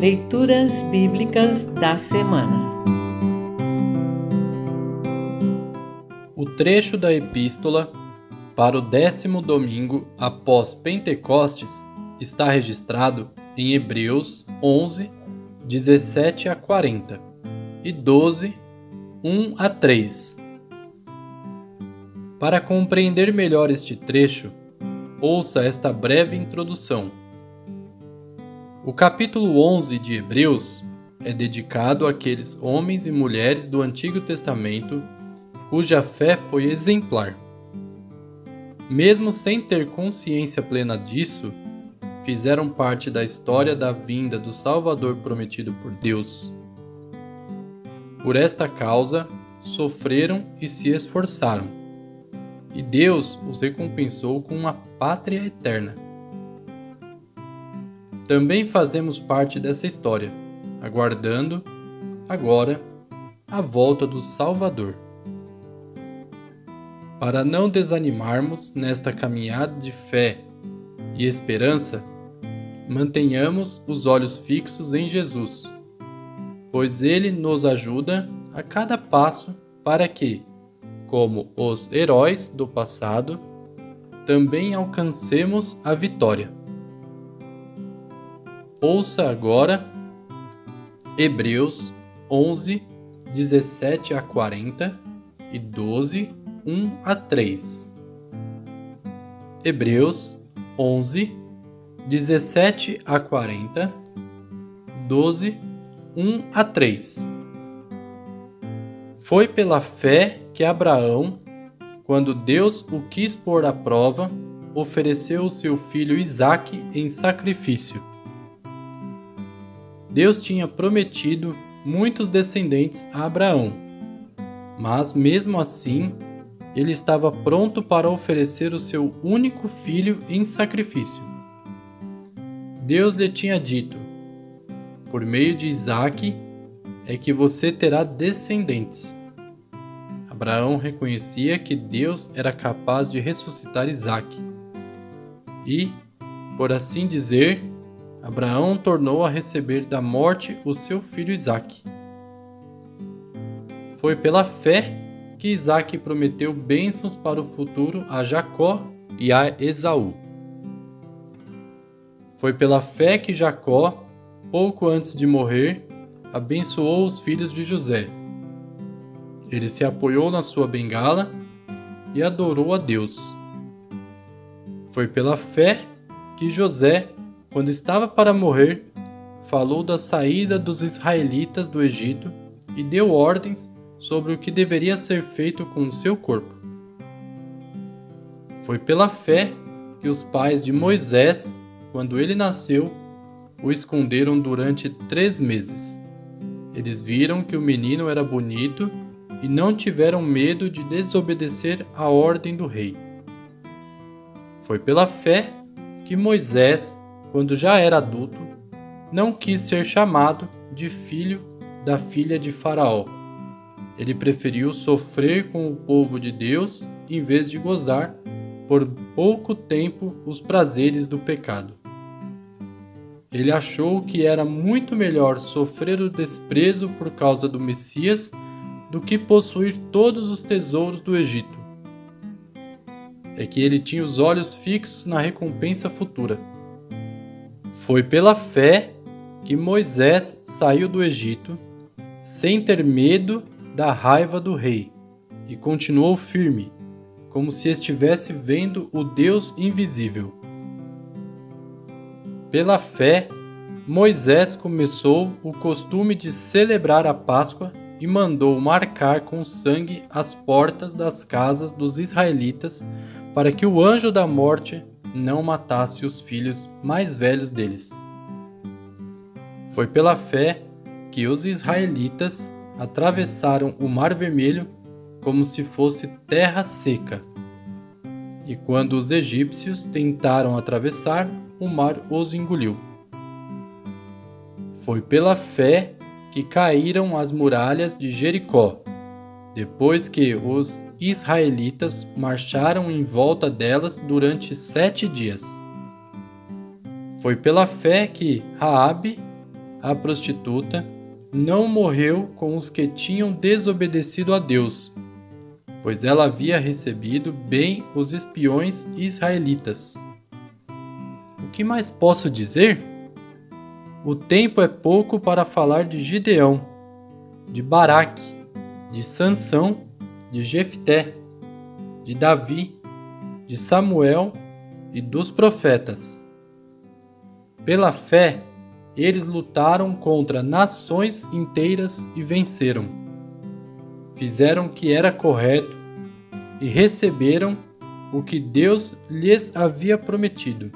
Leituras Bíblicas da Semana O trecho da Epístola para o décimo domingo após Pentecostes está registrado em Hebreus 11, 17 a 40 e 12, 1 a 3. Para compreender melhor este trecho, ouça esta breve introdução. O capítulo 11 de Hebreus é dedicado àqueles homens e mulheres do Antigo Testamento cuja fé foi exemplar. Mesmo sem ter consciência plena disso, fizeram parte da história da vinda do Salvador prometido por Deus. Por esta causa, sofreram e se esforçaram, e Deus os recompensou com uma pátria eterna. Também fazemos parte dessa história, aguardando, agora, a volta do Salvador. Para não desanimarmos nesta caminhada de fé e esperança, mantenhamos os olhos fixos em Jesus, pois Ele nos ajuda a cada passo para que, como os heróis do passado, também alcancemos a vitória. Ouça agora Hebreus 11, 17 a 40 e 12 1 a 3. Hebreus 11, 17 a 40, 12, 1 a 3. Foi pela fé que Abraão, quando Deus o quis pôr à prova, ofereceu o seu filho Isaque em sacrifício. Deus tinha prometido muitos descendentes a Abraão, mas mesmo assim ele estava pronto para oferecer o seu único filho em sacrifício. Deus lhe tinha dito: Por meio de Isaque é que você terá descendentes. Abraão reconhecia que Deus era capaz de ressuscitar Isaque. E, por assim dizer, Abraão tornou a receber da morte o seu filho Isaque. Foi pela fé que Isaac prometeu bênçãos para o futuro a Jacó e a Esaú. Foi pela fé que Jacó, pouco antes de morrer, abençoou os filhos de José. Ele se apoiou na sua bengala e adorou a Deus. Foi pela fé que José, quando estava para morrer, falou da saída dos israelitas do Egito e deu ordens sobre o que deveria ser feito com o seu corpo. Foi pela fé que os pais de Moisés, quando ele nasceu, o esconderam durante três meses. Eles viram que o menino era bonito e não tiveram medo de desobedecer a ordem do rei. Foi pela fé que Moisés, quando já era adulto, não quis ser chamado de filho da filha de Faraó ele preferiu sofrer com o povo de Deus em vez de gozar por pouco tempo os prazeres do pecado. Ele achou que era muito melhor sofrer o desprezo por causa do Messias do que possuir todos os tesouros do Egito. É que ele tinha os olhos fixos na recompensa futura. Foi pela fé que Moisés saiu do Egito, sem ter medo da raiva do rei e continuou firme, como se estivesse vendo o Deus invisível. Pela fé, Moisés começou o costume de celebrar a Páscoa e mandou marcar com sangue as portas das casas dos israelitas para que o anjo da morte não matasse os filhos mais velhos deles. Foi pela fé que os israelitas atravessaram o Mar Vermelho como se fosse terra seca. E quando os egípcios tentaram atravessar, o mar os engoliu. Foi pela fé que caíram as muralhas de Jericó, depois que os israelitas marcharam em volta delas durante sete dias. Foi pela fé que Raabe, a prostituta, não morreu com os que tinham desobedecido a Deus, pois ela havia recebido bem os espiões israelitas. O que mais posso dizer? O tempo é pouco para falar de Gideão, de Baraque, de Sansão, de Jefté, de Davi, de Samuel e dos profetas. Pela fé, eles lutaram contra nações inteiras e venceram. Fizeram o que era correto e receberam o que Deus lhes havia prometido.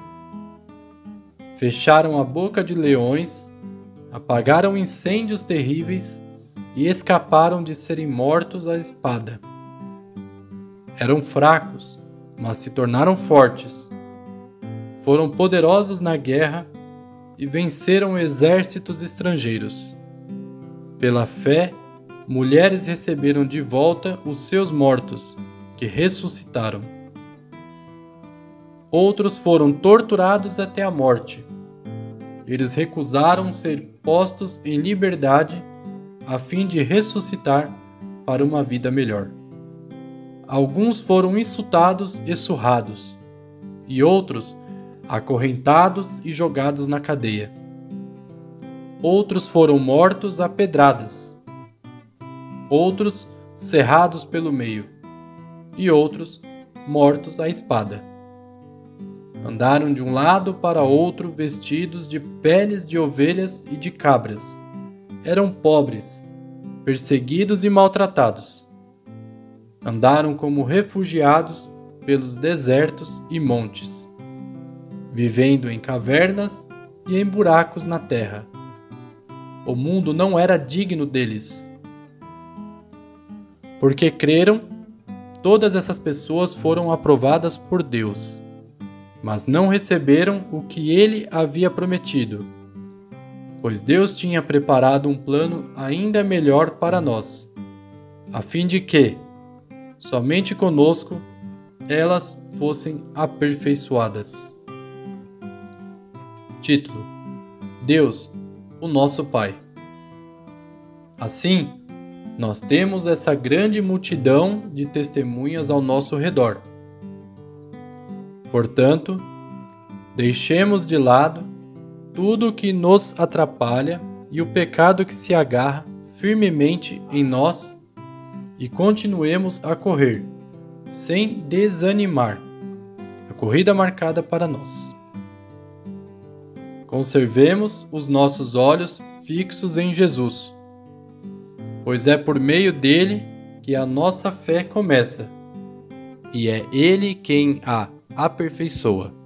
Fecharam a boca de leões, apagaram incêndios terríveis e escaparam de serem mortos à espada. Eram fracos, mas se tornaram fortes. Foram poderosos na guerra e venceram exércitos estrangeiros. Pela fé, mulheres receberam de volta os seus mortos, que ressuscitaram. Outros foram torturados até a morte. Eles recusaram ser postos em liberdade a fim de ressuscitar para uma vida melhor. Alguns foram insultados e surrados, e outros acorrentados e jogados na cadeia. Outros foram mortos a pedradas, outros cerrados pelo meio, e outros mortos à espada. Andaram de um lado para outro vestidos de peles de ovelhas e de cabras. Eram pobres, perseguidos e maltratados. Andaram como refugiados pelos desertos e montes vivendo em cavernas e em buracos na terra. O mundo não era digno deles. Porque creram, todas essas pessoas foram aprovadas por Deus, mas não receberam o que ele havia prometido, pois Deus tinha preparado um plano ainda melhor para nós, a fim de que, somente conosco, elas fossem aperfeiçoadas. Título: Deus, o nosso Pai. Assim, nós temos essa grande multidão de testemunhas ao nosso redor. Portanto, deixemos de lado tudo o que nos atrapalha e o pecado que se agarra firmemente em nós e continuemos a correr, sem desanimar, a corrida marcada para nós. Conservemos os nossos olhos fixos em Jesus, pois é por meio dele que a nossa fé começa, e é ele quem a aperfeiçoa.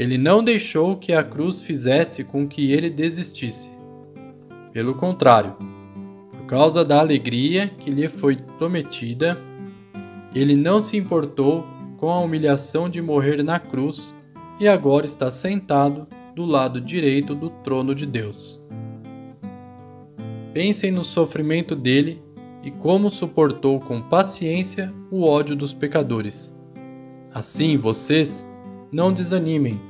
Ele não deixou que a cruz fizesse com que ele desistisse. Pelo contrário, por causa da alegria que lhe foi prometida, ele não se importou com a humilhação de morrer na cruz e agora está sentado do lado direito do trono de Deus. Pensem no sofrimento dele e como suportou com paciência o ódio dos pecadores. Assim vocês não desanimem,